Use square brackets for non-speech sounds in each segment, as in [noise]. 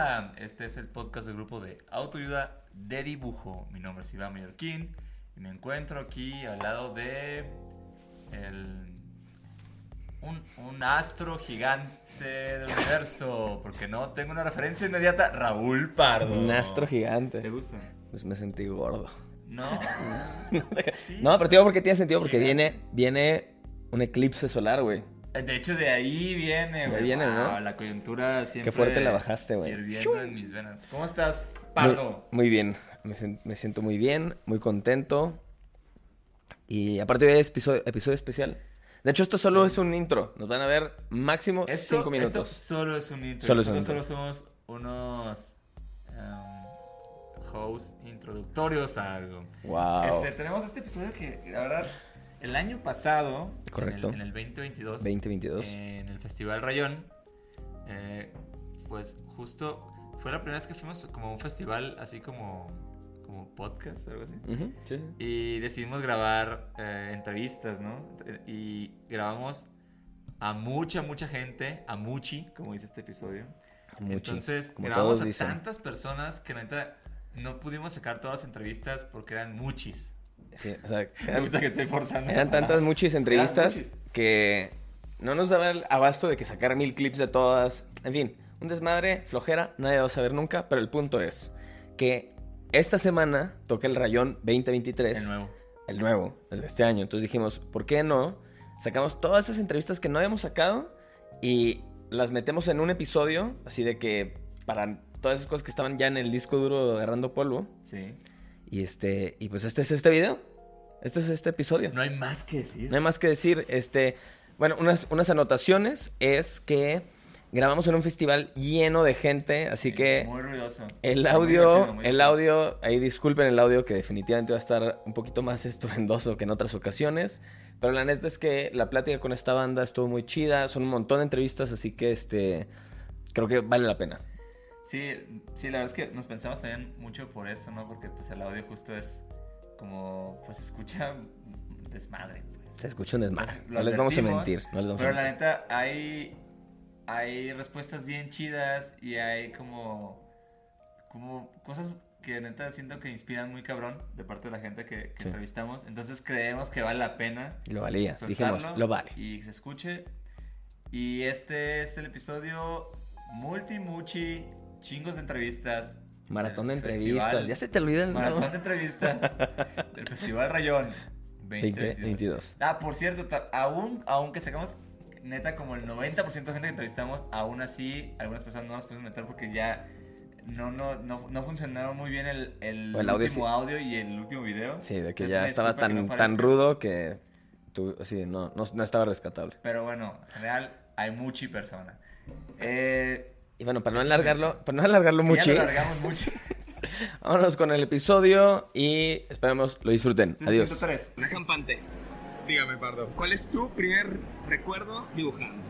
Hola, este es el podcast del grupo de autoayuda de dibujo. Mi nombre es Iván Mallorquín y me encuentro aquí al lado de el- un, un astro gigante del universo, porque no tengo una referencia inmediata, Raúl Pardo. Un astro ¿Te gigante. gusta? Pues me sentí gordo. No. [laughs] No, pero te digo porque tiene sentido, porque viene, viene un eclipse solar, güey. De hecho, de ahí viene, De güey. ahí viene, ¿no? Wow, La coyuntura siempre. Qué fuerte la bajaste, güey. Hirviendo en mis venas. ¿Cómo estás, Muy, Pardo? muy bien. Me, me siento muy bien, muy contento. Y aparte hoy es episodio, episodio especial. De hecho, esto solo es un intro. Nos van a ver máximo Esto- cinco minutos. Esto solo es un intro. Solo es un Nosotros solo somos unos um, hosts introductorios a algo. Wow. Este, tenemos este episodio que, la verdad, el año pasado, Correcto. En, el, en el 2022, 2022. en el Festival Rayón, eh, pues justo fue la primera vez que fuimos como a un festival así como, como podcast, algo así. Ujú, sí, sí. Y decidimos grabar eh, entrevistas, ¿no? Y grabamos a mucha, mucha gente, a muchi, como dice este episodio. Muchi, Entonces, como grabamos a dicen. tantas personas que neta no pudimos sacar todas las entrevistas porque eran muchis. Sí, o sea, [laughs] Me eran, gusta que estoy forzando. eran tantas muchis entrevistas muchis. que no nos daba el abasto de que sacar mil clips de todas. En fin, un desmadre, flojera, nadie va a saber nunca, pero el punto es que esta semana toca el Rayón 2023. El nuevo. el nuevo, el de este año. Entonces dijimos, ¿por qué no? Sacamos todas esas entrevistas que no habíamos sacado y las metemos en un episodio, así de que para todas esas cosas que estaban ya en el disco duro agarrando polvo. Sí. Y este, y pues este es este video. Este es este episodio. No hay más que decir. No hay más que decir. Este, bueno, unas, unas anotaciones es que grabamos en un festival lleno de gente, así Sí, que Muy ruidoso. el audio, muy el audio, ahí disculpen el audio que definitivamente va a estar un poquito más estruendoso que en otras ocasiones, pero la neta es que la plática con esta banda estuvo muy chida, son un montón de entrevistas, así que este creo que vale la pena. Sí, sí, la verdad es que nos pensamos también mucho por eso, ¿no? Porque pues el audio justo es como, pues se escucha desmadre, pues. Se escucha un desmadre, lo no les vamos a mentir, no les vamos a Pero la mentir. neta, hay, hay respuestas bien chidas y hay como, como cosas que neta siento que inspiran muy cabrón de parte de la gente que, que Sí. entrevistamos. Entonces creemos que vale la pena Lo valía, dijimos, lo vale. Y se escuche. Y este es el episodio multi, muchi, chingos de entrevistas. Maratón de entrevistas, festival- ya se te olvida el Maratón de entrevistas [laughs] del Festival Rayón 2022. 2022. Ah, por cierto, aún, aunque sacamos neta como el 90% de gente que entrevistamos, aún así algunas personas no nos pudimos meter porque ya no, no, no, no funcionaron muy bien el, el, O el audio, último sí. audio y el último video. Sí, de que Entonces, ya estaba tan, no tan rudo que tú, sí, no, no, no estaba rescatable. Pero bueno, en general hay mucha persona. Eh, Y bueno, para no alargarlo, para no alargarlo ya lo mucho. [laughs] vámonos con el episodio y esperemos lo disfruten. Adiós. 103. La campante. Dígame, Pardo. ¿Cuál es tu primer recuerdo dibujando?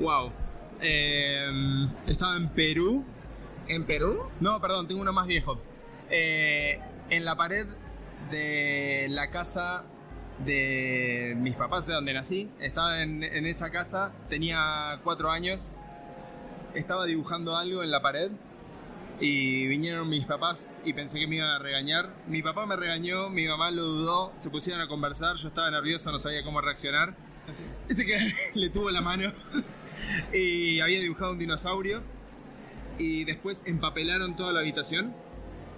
Wow. Eh, estaba en Perú. ¿En Perú? No, perdón, tengo uno más viejo. Eh, en la pared de la casa de mis papás, de donde nací. Estaba en, en esa casa, tenía cuatro años. Estaba dibujando algo en la pared. Y vinieron mis papás y pensé que me iban a regañar. Mi papá me regañó, mi mamá lo dudó, se pusieron a conversar, yo estaba nervioso, no sabía cómo reaccionar. Ese que [laughs] le tuvo la mano [laughs] y había dibujado un dinosaurio y después empapelaron toda la habitación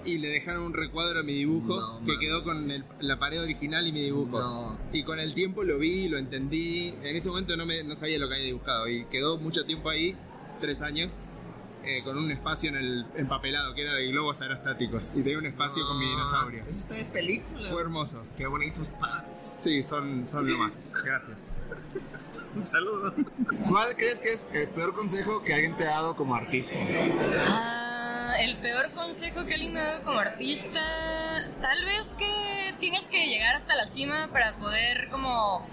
y le dejaron un recuadro a mi dibujo No, que quedó con el- la pared original y mi dibujo. No. Y con el tiempo lo vi, lo entendí. En ese momento no, me, no sabía lo que había dibujado y quedó mucho tiempo ahí, tres años, eh, con un espacio en el empapelado que era de globos aerostáticos y tenía un espacio con mi dinosaurio. Eso está de película. Fue hermoso. Qué bonitos padres. Sí, son, son lo más. Gracias. [laughs] Un saludo. ¿Cuál crees que es el peor consejo que alguien te ha dado como artista? Ah, el peor consejo que alguien me ha dado como artista, tal vez que tienes que llegar hasta la cima para poder como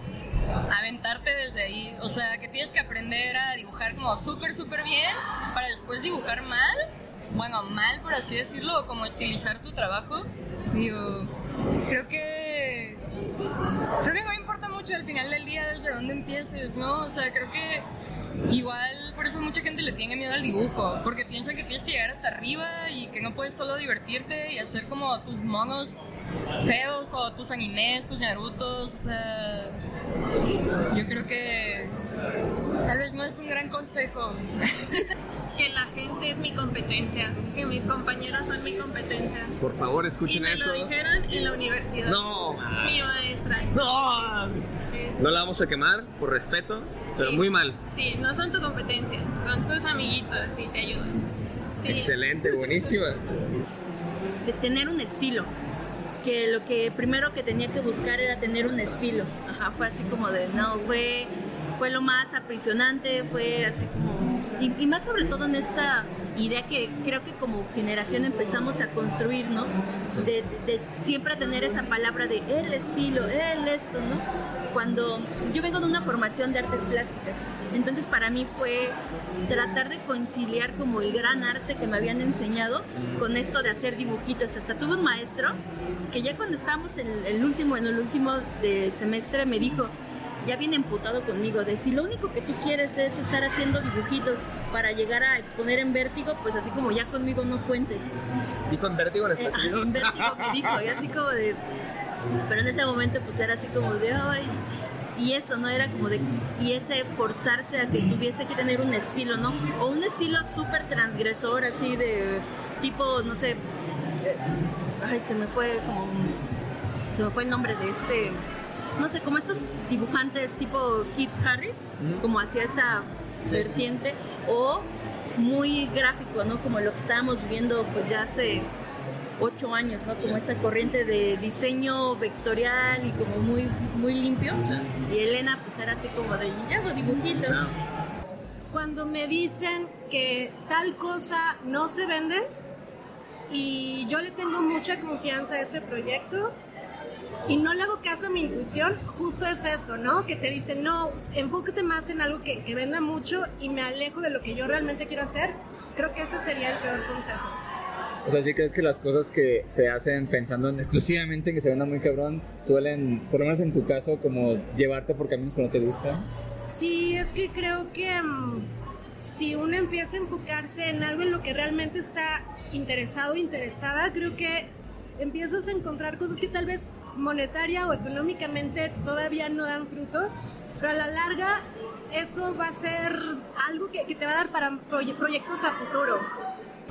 aventarte desde ahí. O sea, que tienes que aprender a dibujar como súper, súper bien para después dibujar mal. Bueno, mal por así decirlo, como estilizar tu trabajo. Digo, creo que... Creo que no importa mucho al final del día desde dónde empieces, ¿no? O sea, creo que igual por eso mucha gente le tiene miedo al dibujo, porque piensa que tienes que llegar hasta arriba y que no puedes solo divertirte y hacer como tus monos feos o tus animes, tus narutos, o sea, yo creo que tal vez no es un gran consejo. [laughs] que la gente es mi competencia, que mis compañeros son mi competencia. Por favor, Y escuchen me eso. lo dijeron en la universidad. No. Mi maestra. No. No la vamos a quemar, por respeto, pero Sí. muy mal. Sí, no son tu competencia, son tus amiguitos y te ayudan. Sí. Excelente, buenísima. de tener un estilo. Que lo que primero que tenía que buscar era tener un estilo. Ajá, fue así como de, no, fue, fue lo más aprisionante, fue así como... Y, y más sobre todo en esta idea que creo que como generación empezamos a construir, ¿no? De, de siempre tener esa palabra de el estilo, el esto, ¿no? Cuando yo vengo de una formación de artes plásticas, entonces para mí fue tratar de conciliar como el gran arte que me habían enseñado con esto de hacer dibujitos. Hasta tuve un maestro que ya cuando estábamos en el, último, en el último de semestre me dijo, ya viene emputado conmigo, de si lo único que tú quieres es estar haciendo dibujitos para llegar a exponer en vértigo, pues así como ya conmigo no cuentes. Dijo en vértigo en Eh, específico. en vértigo me dijo, y así como de... Pero en ese momento pues era así como de... Ay, y eso, ¿no? Era como de... Y ese forzarse a que tuviese que tener un estilo, ¿no? O un estilo súper transgresor, así de... Tipo, no sé... eh, Ay, se me fue como... Se me fue el nombre de este... No sé, como estos dibujantes tipo Kit Harris, como hacia esa vertiente, o muy gráfico, ¿no? Como lo que estábamos viviendo pues ya hace ocho años, ¿no? Como esa corriente de diseño vectorial y como muy, muy limpio. Y Elena pues era así como de, yo hago dibujitos. cuando me dicen que tal cosa no se vende y yo le tengo mucha confianza a ese proyecto y no le hago caso a mi intuición, justo es eso, ¿no? Que te dicen, no, enfócate más en algo que, que venda mucho y me alejo de lo que yo realmente quiero hacer. Creo que ese sería el peor consejo. O sea, ¿sí crees que las cosas que se hacen pensando en exclusivamente en que se venda muy cabrón suelen, por lo menos en tu caso, como llevarte por caminos que no te gustan? Sí, es que creo que mm, si uno empieza a enfocarse en algo en lo que realmente está interesado o interesada, creo que empiezas a encontrar cosas que tal vez monetaria o económicamente todavía no dan frutos, pero a la larga eso va a ser algo que, que te va a dar para proye- proyectos a futuro.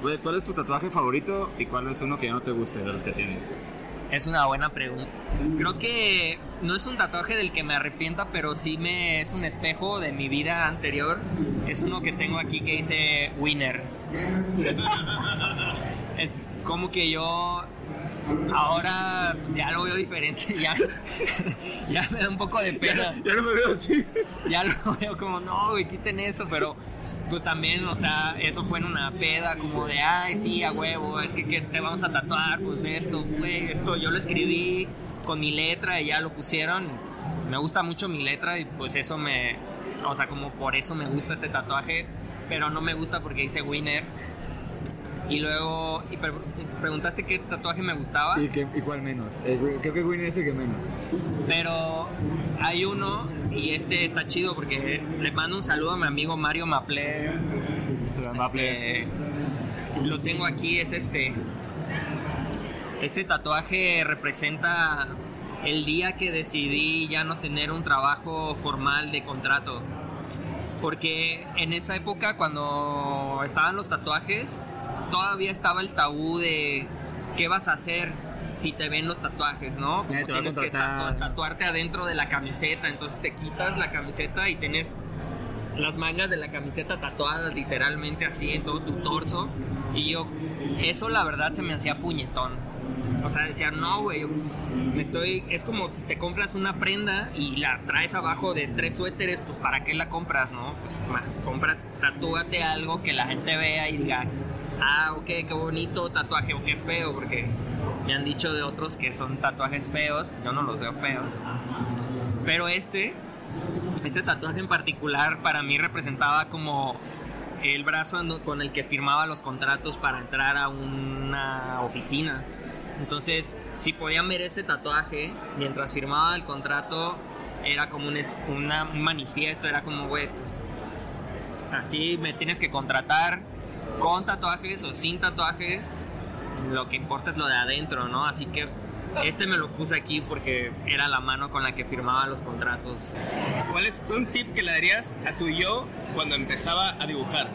Güey, ¿Cuál es tu tatuaje favorito y cuál es uno que ya no te guste de los que tienes? Es una buena pregunta. Creo que no es un tatuaje del que me arrepienta, pero sí me es un espejo de mi vida anterior. Es uno que tengo aquí que dice Winner. [laughs] Es como que yo ahora pues, ya lo veo diferente, [laughs] ya, ya me da un poco de pena. Ya no me veo así. Ya lo veo como, no, güey, quiten eso, pero pues también, o sea, eso fue en una peda, como de, ay, sí, a huevo, es que, ¿qué te vamos a tatuar, pues esto, güey, esto yo lo escribí con mi letra y ya lo pusieron. Me gusta mucho mi letra y pues eso me, o sea, como por eso me gusta ese tatuaje, pero no me gusta porque dice Winner. Y luego, y pre- preguntaste qué tatuaje me gustaba. ¿Y, qué- y cuál menos? Eh, creo que Winnie es el que menos. Pero hay uno, y este está chido porque le mando un saludo a mi amigo Mario Maple. Este, lo tengo aquí, es este. Este tatuaje representa el día que decidí ya no tener un trabajo formal de contrato. Porque en esa época, cuando estaban los tatuajes, todavía estaba el tabú de qué vas a hacer si te ven los tatuajes, ¿no? Como te tienes que tatuarte adentro de la camiseta, entonces te quitas la camiseta y tienes las mangas de la camiseta tatuadas literalmente así en todo tu torso. Y yo, eso la verdad se me hacía puñetón. O sea, decía, no, güey, me estoy. Es como si te compras una prenda y la traes abajo de tres suéteres, pues ¿para qué la compras, no? Pues ma, compra, tatúate algo que la gente vea y diga, ah, ok, qué bonito tatuaje o qué feo, porque me han dicho de otros que son tatuajes feos, yo no los veo feos. Pero este, este tatuaje en particular para mí representaba como el brazo con el que firmaba los contratos para entrar a una oficina. Entonces, si podían ver este tatuaje mientras firmaba el contrato, era como un manifiesto, era como, güey, pues, así me tienes que contratar con tatuajes o sin tatuajes, lo que importa es lo de adentro, ¿no? Así que este me lo puse aquí porque era la mano con la que firmaba los contratos. ¿Cuál es un tip que le darías a tu yo cuando empezaba a dibujar?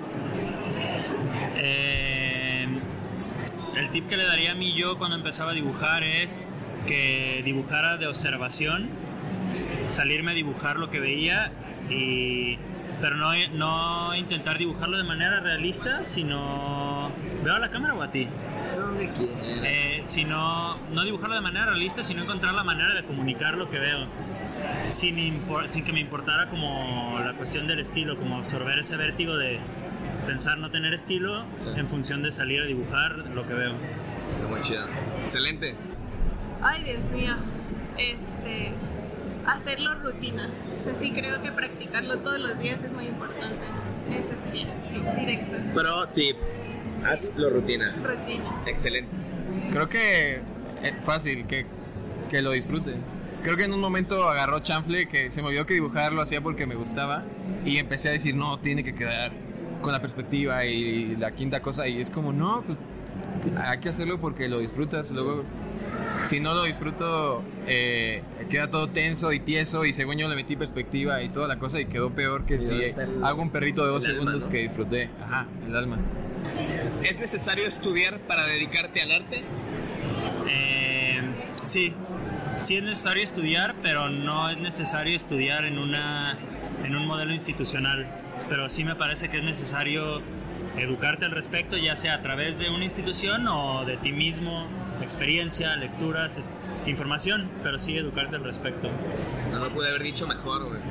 Eh, el tip que le daría a mí yo cuando empezaba a dibujar es que dibujara de observación, salirme a dibujar lo que veía y pero no, no intentar dibujarlo de manera realista, sino veo a la cámara o a ti. Donde quieras. Eh, sino no dibujarlo de manera realista, sino encontrar la manera de comunicar lo que veo. Sin, impor- sin que me importara como la cuestión del estilo, como absorber ese vértigo de pensar no tener estilo en función de salir a dibujar lo que veo. Está muy chida. Excelente. Ay, Dios mío. Este. Hacerlo rutina. O sea, sí creo que practicarlo todos los días es muy importante. Ese sería, sí, directo. Pro tip. Hazlo rutina. Rutina. Excelente. Creo que es fácil, que, que lo disfruten. Creo que en un momento agarró chanfle que se me olvidó que dibujar lo hacía porque me gustaba y empecé a decir, no, tiene que quedar con la perspectiva y la quinta cosa y es como, no, pues hay que hacerlo porque lo disfrutas. Luego, si no lo disfruto, eh, queda todo tenso y tieso y según yo le metí perspectiva y toda la cosa y quedó peor que ¿Y si el- hago un perrito de dos el alma, segundos no? que disfruté. Ajá, el alma. ¿Es necesario estudiar para dedicarte al arte? Eh, sí, sí es necesario estudiar, pero no es necesario estudiar en, una, en un modelo institucional. Pero sí me parece que es necesario educarte al respecto, ya sea a través de una institución o de ti mismo, experiencia, lecturas, información, pero sí educarte al respecto. No lo pude haber dicho mejor, güey.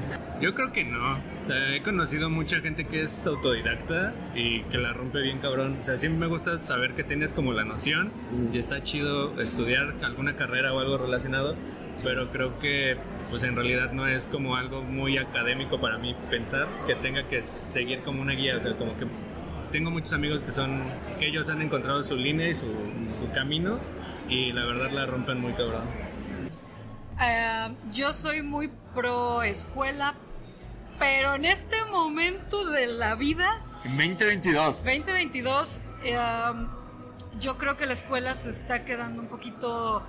Yo creo que no. O sea, he conocido mucha gente que es autodidacta y que la rompe bien cabrón. O sea, siempre me gusta saber que tienes como la noción y está chido estudiar alguna carrera o algo relacionado, pero creo que pues en realidad no es como algo muy académico para mí pensar que tenga que seguir como una guía. O sea, como que tengo muchos amigos que son, que ellos han encontrado su línea y su, su camino y la verdad la rompen muy cabrón. Eh, yo soy muy pro escuela, pero en este momento de la vida, 2022. 2022, eh, yo creo que la escuela se está quedando un poquito,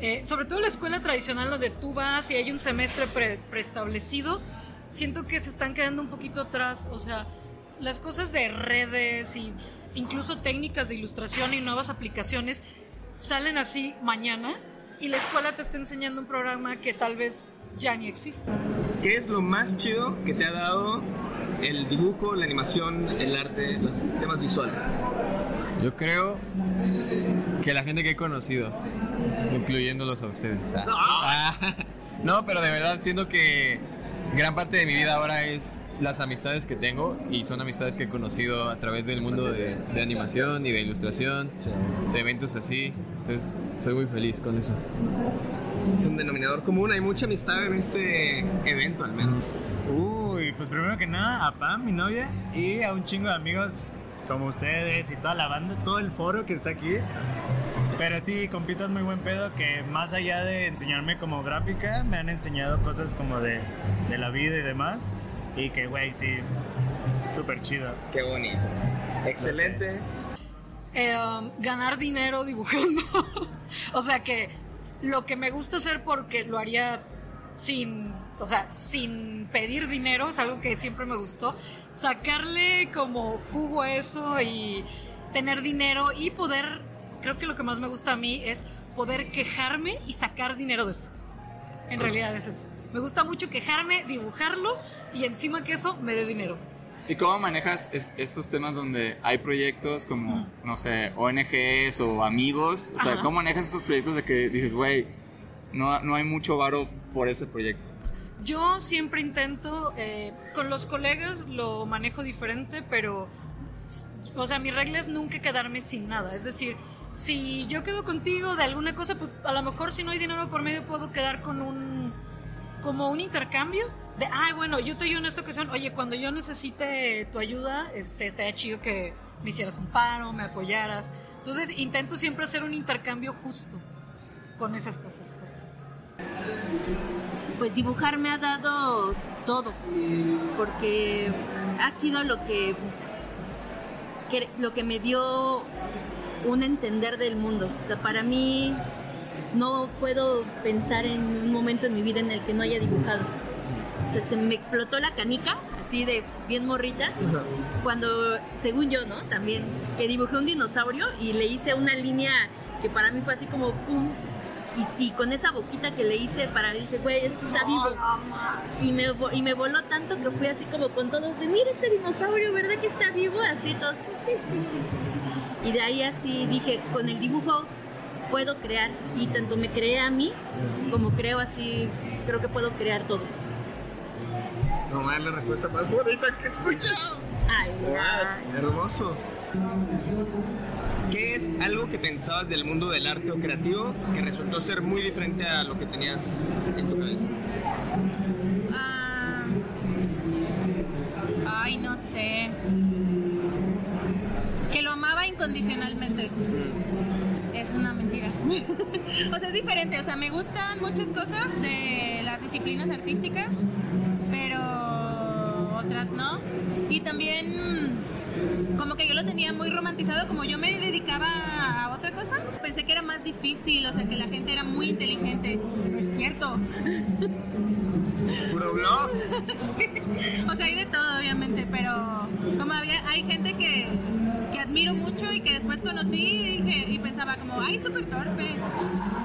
eh, sobre todo la escuela tradicional donde tú vas y hay un semestre pre- preestablecido, siento que se están quedando un poquito atrás, o sea, las cosas de redes y incluso técnicas de ilustración y nuevas aplicaciones salen así mañana y la escuela te está enseñando un programa que tal vez ya ni existe. ¿Qué es lo más chido que te ha dado el dibujo, la animación, el arte, los temas visuales? Yo creo que la gente que he conocido, incluyéndolos a ustedes. Ah. [laughs] No, pero de verdad siento que gran parte de mi vida ahora es las amistades que tengo y son amistades que he conocido a través del mundo de, de animación y de ilustración, de eventos así. Entonces, soy muy feliz con eso. Es un denominador común, hay mucha amistad en este evento al menos. Uy, pues primero que nada a Pam, mi novia, y a un chingo de amigos como ustedes y toda la banda, todo el foro que está aquí. Pero sí, compitas muy buen pedo que más allá de enseñarme como gráfica, me han enseñado cosas como de, de la vida y demás. Y que, güey, sí, súper chido. Qué bonito. Excelente. Eh, um, ganar dinero dibujando. [laughs] o sea que lo que me gusta hacer porque lo haría sin, o sea, sin pedir dinero, es algo que siempre me gustó. Sacarle como jugo a eso y tener dinero y poder, creo que lo que más me gusta a mí es poder quejarme y sacar dinero de eso. En realidad es eso. Me gusta mucho quejarme, dibujarlo y encima que eso me dé dinero. ¿Y cómo manejas es- estos temas donde hay proyectos como, no sé, ONGs o amigos? O sea, Ajá. ¿cómo manejas estos proyectos de que dices, güey, no, no hay mucho varo por ese proyecto? Yo siempre intento, eh, con los colegas lo manejo diferente, pero, o sea, mi regla es nunca quedarme sin nada. Es decir, si yo quedo contigo de alguna cosa, pues a lo mejor si no hay dinero por medio puedo quedar con un, como un intercambio. De, ay, bueno, yo te ayudo en esta ocasión. Oye, cuando yo necesite tu ayuda, este, estaría chido que me hicieras un paro, me apoyaras. Entonces intento siempre hacer un intercambio justo con esas cosas. pues. Pues dibujar me ha dado todo, porque ha sido lo que, que- lo que me dio un entender del mundo. O sea, para mí no puedo pensar en un momento en mi vida en el que no haya dibujado. Se me explotó la canica, así de bien morrita, cuando, según yo, ¿no? También, que dibujé un dinosaurio y le hice una línea que para mí fue así como pum. Y, y con esa boquita que le hice, para mí dije, güey, este está vivo. Y me, y me voló tanto que fui así como con todos de, mira este dinosaurio, ¿verdad que está vivo? Así todos, sí, sí, sí, sí, sí. Y de ahí así dije, con el dibujo puedo crear. Y tanto me creé a mí, como creo así, creo que puedo crear todo. No más la respuesta más bonita que he escuchado. Ay, Más hermoso. ¿Qué es algo que pensabas del mundo del arte o creativo que resultó ser muy diferente a lo que tenías en tu cabeza? Ah, ay, no sé. Que lo amaba incondicionalmente. Es una mentira. [laughs] o sea, es diferente. O sea, me gustan muchas cosas de las disciplinas artísticas, no. Y también como que yo lo tenía muy romantizado, como yo me dedicaba a otra cosa, pensé que era más difícil, o sea, que la gente era muy inteligente. No es cierto. Es puro. [laughs] Sí. O sea, hay de todo, obviamente, pero como había, hay gente que admiro mucho y que después conocí y, dije- y pensaba como, ay, súper torpe.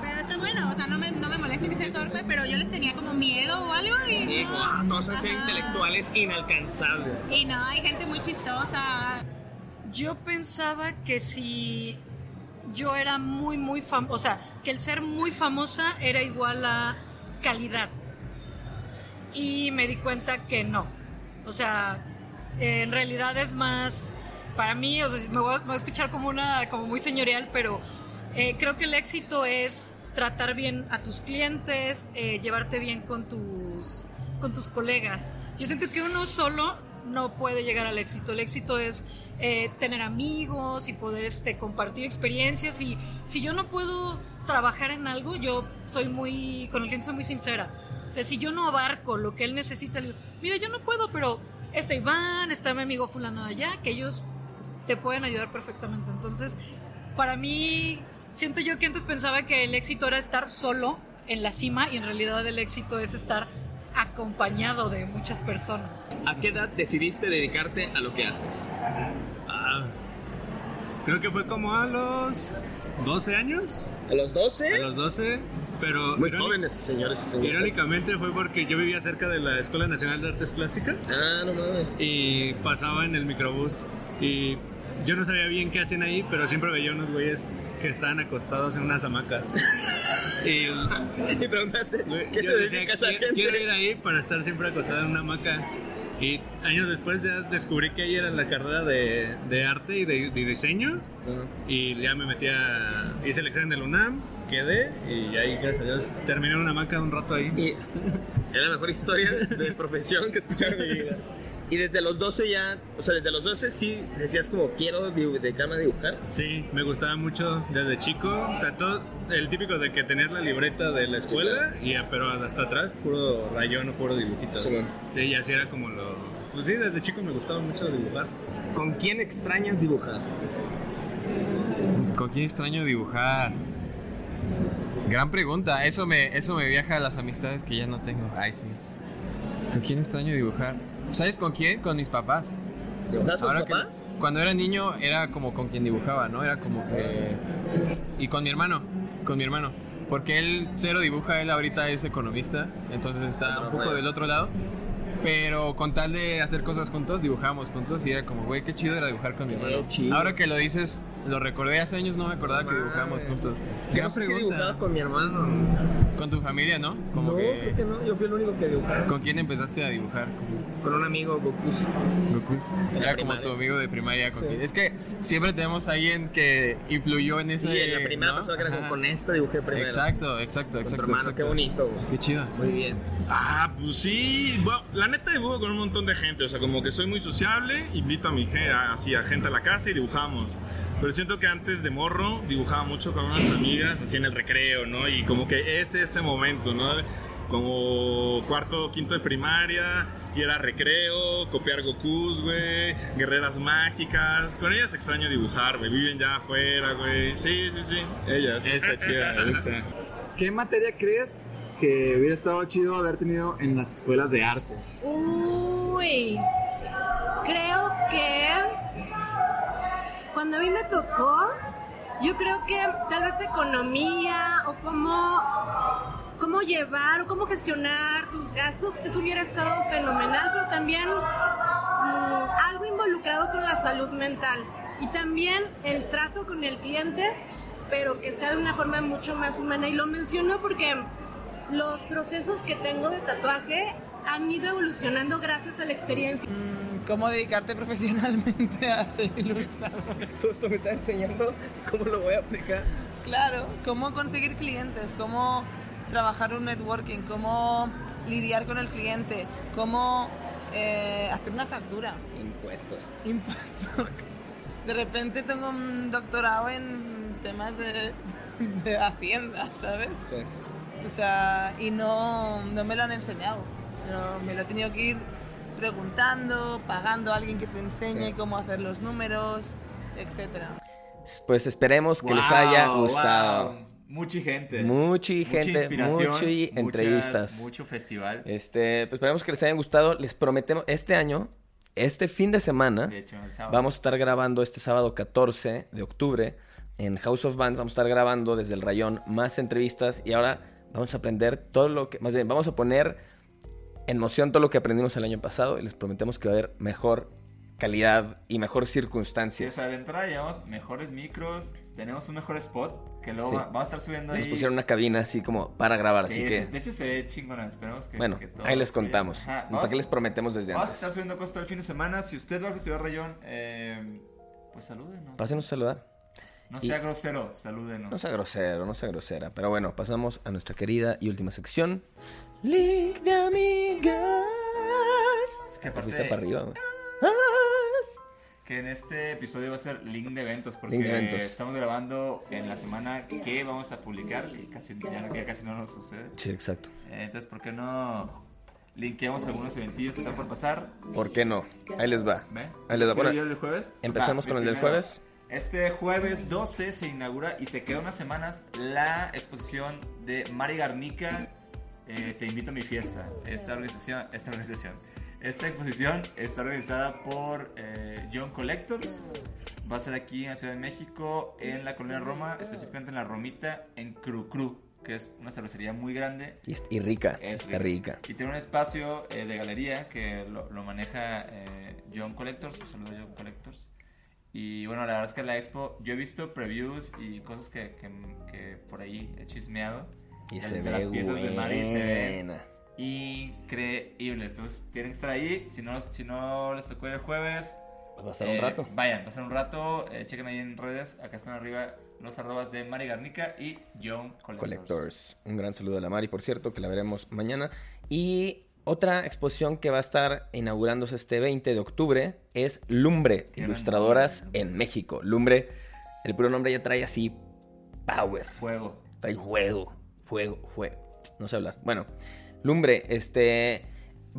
Pero está bueno, o sea, no me, no me molesta que sea torpe, pero yo les tenía como miedo o algo. Y Sí, no. como, todos Ajá. intelectuales inalcanzables. Y no, hay gente muy chistosa. Yo pensaba que si yo era muy, muy famosa, o sea, que el ser muy famosa era igual a calidad. Y me di cuenta que no. O sea, en realidad es más, para mí, o sea, me voy a, escuchar como una, como muy señorial, pero eh, creo que el éxito es tratar bien a tus clientes, eh, llevarte bien con tus, con tus colegas. Yo siento que uno solo no puede llegar al éxito. El éxito es eh, tener amigos y poder este, compartir experiencias. Y si yo no puedo trabajar en algo, yo soy muy, con el cliente soy muy sincera. O sea, si yo no abarco lo que él necesita, le yo no puedo, pero está Iván, está mi amigo fulano de allá, que ellos te pueden ayudar perfectamente. Entonces, para mí, siento yo que antes pensaba que el éxito era estar solo en la cima y en realidad el éxito es estar acompañado de muchas personas. ¿A qué edad decidiste dedicarte a lo que haces? Ah, creo que fue como a los 12 años. ¿A los 12? A los 12, pero... Muy jóvenes, señores y señores. Irónicamente fue porque yo vivía cerca de la Escuela Nacional de Artes Plásticas. Ah, no mames. Y pasaba en el microbús. Y yo no sabía bien qué hacían ahí, pero siempre veía unos güeyes que estaban acostados en unas hamacas. y, [laughs] y preguntaste, ¿qué se dedica esa "Quiero- gente?" Quiero ir ahí para estar siempre acostado en una hamaca. Y años después ya descubrí que ahí era la carrera de, de arte y de, de diseño. Y ya me metí a... Hice el examen del UNAM, quedé y ahí, gracias a Dios, terminé en una hamaca un rato ahí. Y [laughs] es la mejor historia de profesión que escuchar en mi vida. Y desde los 12 ya, o sea, desde los 12 sí decías como quiero dedicarme a dibujar. Sí, me gustaba mucho desde chico. O sea, todo el típico de que tener la libreta de la escuela, y, pero hasta atrás puro rayón o puro dibujito. Sí, bueno. Sí, y así era como lo... Pues sí, desde chico me gustaba mucho dibujar. ¿Con quién extrañas dibujar? ¿Con quién extraño dibujar? Gran pregunta. Eso me, eso me viaja a las amistades que ya no tengo. Ay, sí. ¿Con quién extraño dibujar? ¿Sabes con quién? Con mis papás. ¿Dibujas con que- papás? cuando era niño era como con quien dibujaba, ¿no? Era como que... Y con mi hermano, con mi hermano. Porque él cero dibuja, él ahorita es economista, entonces está un poco del otro lado. Pero con tal de hacer cosas juntos, dibujábamos juntos y era como, güey, qué chido era dibujar con mi hermano. chido. Ahora que lo dices, lo recordé hace años, no me acordaba que dibujábamos juntos. Yo no sé si dibujaba con mi hermano. Con tu familia, ¿no? Como no, que... creo que no. Yo fui el único que dibujaba. ¿Con quién empezaste a dibujar? Con un amigo, Goku. Goku. Era como tu amigo de primaria. con Sí. Es que siempre tenemos a alguien que influyó en ese... Sí, en la primera ¿no? persona que era con esto dibujé primero. Exacto, exacto, Con tu exacto. hermano, exacto. qué bonito, güey. Qué chido. Muy bien. Ah, pues sí. Bueno, la neta dibujo con un montón de gente. O sea, como que soy muy sociable, invito a mi gente, así a gente a la casa y dibujamos. Pero siento que antes de morro dibujaba mucho con unas amigas, así en el recreo, ¿no? Y como que es ese momento, ¿no? Como cuarto, quinto de primaria, y era recreo, copiar Gokus, güey, guerreras mágicas. Con ellas extraño dibujar, güey. Viven ya afuera, güey. Sí, sí, sí. Ellas. Está chida, me gusta. ¿Qué materia crees que hubiera estado chido haber tenido en las escuelas de arte? Uy, creo que cuando a mí me tocó, yo creo que tal vez economía o cómo, cómo llevar o cómo gestionar tus gastos, eso hubiera estado fenomenal, pero también mm, algo involucrado con la salud mental y también el trato con el cliente, pero que sea de una forma mucho más humana. Y lo menciono porque los procesos que tengo de tatuaje han ido evolucionando gracias a la experiencia. ¿Cómo dedicarte profesionalmente a ser ilustrador? [laughs] Todo esto me está enseñando cómo lo voy a aplicar. Claro, cómo conseguir clientes, cómo trabajar un networking, cómo lidiar con el cliente, cómo eh, hacer una factura. Impuestos. Impuestos. [laughs] De repente tengo un doctorado en temas de, [laughs] de hacienda, ¿sabes? Sí. O sea, y no, no me lo han enseñado. No, me lo he tenido que ir preguntando, pagando a alguien que te enseñe Sí. cómo hacer los números, etcétera. Pues esperemos que les haya wow. Mucha gente. Mucha Mucha gente, inspiración, mucha- entrevistas. mucho festival. Este, pues esperemos que les hayan gustado. Les prometemos, este año, este fin de semana, De hecho, vamos a estar grabando este sábado 14 de octubre en House of Bands. Vamos a estar grabando desde el rayón más entrevistas y ahora vamos a aprender todo lo que, más bien, vamos a poner en moción todo lo que aprendimos el año pasado y les prometemos que va a haber mejor calidad y mejor Sí, o circunstancias. sea, de entrada llevamos mejores micros, tenemos un mejor spot, que luego Sí. va- vamos a estar subiendo Nos ahí. pusieron una cabina así como para grabar, Sí, así de, que... hecho, de hecho se ve chingona, esperemos que... Bueno, que todo ahí les contamos. Ajá, ¿Para vamos- qué les prometemos desde Vamos a antes? estar subiendo cosas todo el fin de semana. Si usted va al Festival Rayón, eh, pues salúdenos. Pásenos a saludar. No Y- sea grosero, salúdenos. No sea grosero, no sea grosera. Pero bueno, pasamos a nuestra querida y última sección. Link de amigas. Es que Te aparte- fuiste para arriba, güey. Que en este episodio va a ser link de eventos, porque Link de eventos. estamos grabando en la semana que vamos a publicar, que casi, ya, no- ya casi no nos sucede. Sí, exacto. Eh, entonces, ¿por qué no linkeamos algunos eventillos que están por pasar? ¿Por qué no? Ahí les va. ¿Ve? Ahí les va. ¿Quiero Bueno, yo el del jueves? Empezamos Va, con el del jueves. Este jueves 12 se inaugura y se queda unas semanas la exposición de Mari Garnica. eh, Te invito a mi fiesta. Esta organización, esta organización, esta exposición está organizada por eh, John Collectors. Va a ser aquí en la Ciudad de México, en la colonia Roma, específicamente en la Romita, en Cru Cru, que es una cervecería muy grande. Y, y rica. Es está rica. Y tiene un espacio eh, de galería que lo, lo maneja eh, John Collectors. Un saludo a John Collectors. Y bueno, la verdad es que la expo, yo he visto previews y cosas que, que, que por ahí he chismeado. Y se de ve las piezas de Mari se ve buena. Increíble. Entonces tienen que estar ahí. Si no, si no les tocó el jueves, va a ser un rato. Vayan, pasar un rato. eh, chequen ahí en redes. Acá están arriba los arrobas de Mari Garnica y John Collectors. Collectors. Un gran saludo a la Mari, por cierto, que la veremos mañana. Y otra exposición que va a estar inaugurándose este 20 de octubre es Lumbre, Ilustradoras en México. Lumbre, el puro nombre ya trae así power. Fuego. Trae juego, fuego, fuego. No sé hablar. Bueno, Lumbre, este...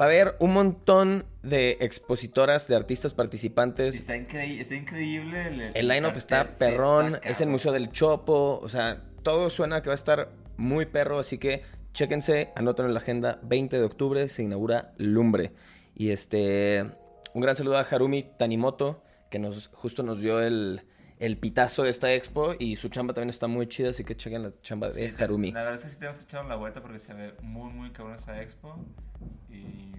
Va a haber un montón de expositoras, de artistas participantes. Está, increí- está increíble. El, El line-up está perrón, está es el. Museo del Chopo, o sea, todo suena que va a estar muy perro, así que chéquense, anoten en la agenda, 20 de octubre se inaugura Lumbre. Y este, un gran saludo a Harumi Tanimoto, que nos justo nos dio el, el pitazo de esta expo y su chamba también está muy chida, así que chequen la chamba de Sí, Harumi. La verdad es que sí tenemos que echar la vuelta porque se ve muy, muy cabrón esa expo. Y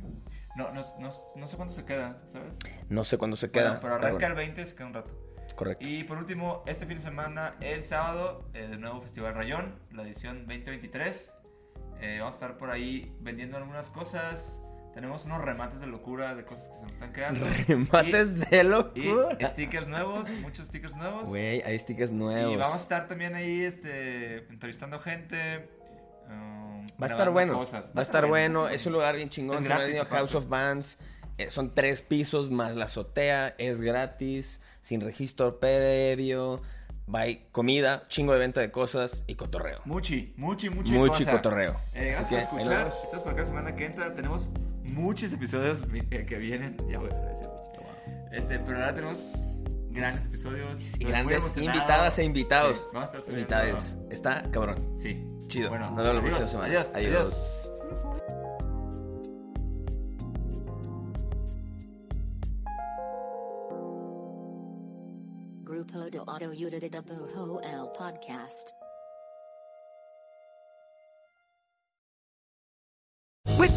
No, no, no, no sé cuánto se queda, ¿sabes? No sé cuándo se Bueno, queda. pero pero arranca bueno. el 20, se queda un rato. Correcto. Y por último, este fin de semana, el sábado, el nuevo Festival Rayón, la edición 2023. Eh, vamos a estar por ahí vendiendo algunas cosas. Tenemos unos remates de locura de cosas que se nos están quedando. Remates Y- de locura. Y stickers nuevos, muchos stickers nuevos. Güey, hay stickers nuevos. Y vamos a estar también ahí este, entrevistando gente. um, Va a estar bueno. cosas. Va a estar bueno. Es un lugar bien chingón. Se aparte. House of Bands. Eh, son tres pisos más la azotea. Es gratis. Sin registro previo. Hay comida, chingo de venta de cosas y cotorreo. Muchi, muchi, muchi. Muchi cosa. cotorreo. Eh, gracias por escuchar. Estás por acá la semana que entra. Tenemos muchos episodios [laughs] que vienen. Ya voy a decir. Este, pero ahora tenemos grandes episodios. Y grandes invitadas e invitados. Sí, vamos a estar Invitades. Está cabrón. Sí. Chido. Bueno, Nos vemos la próxima semana. adiós, adiós. Grupo de Autoyuda de Bujo el Podcast.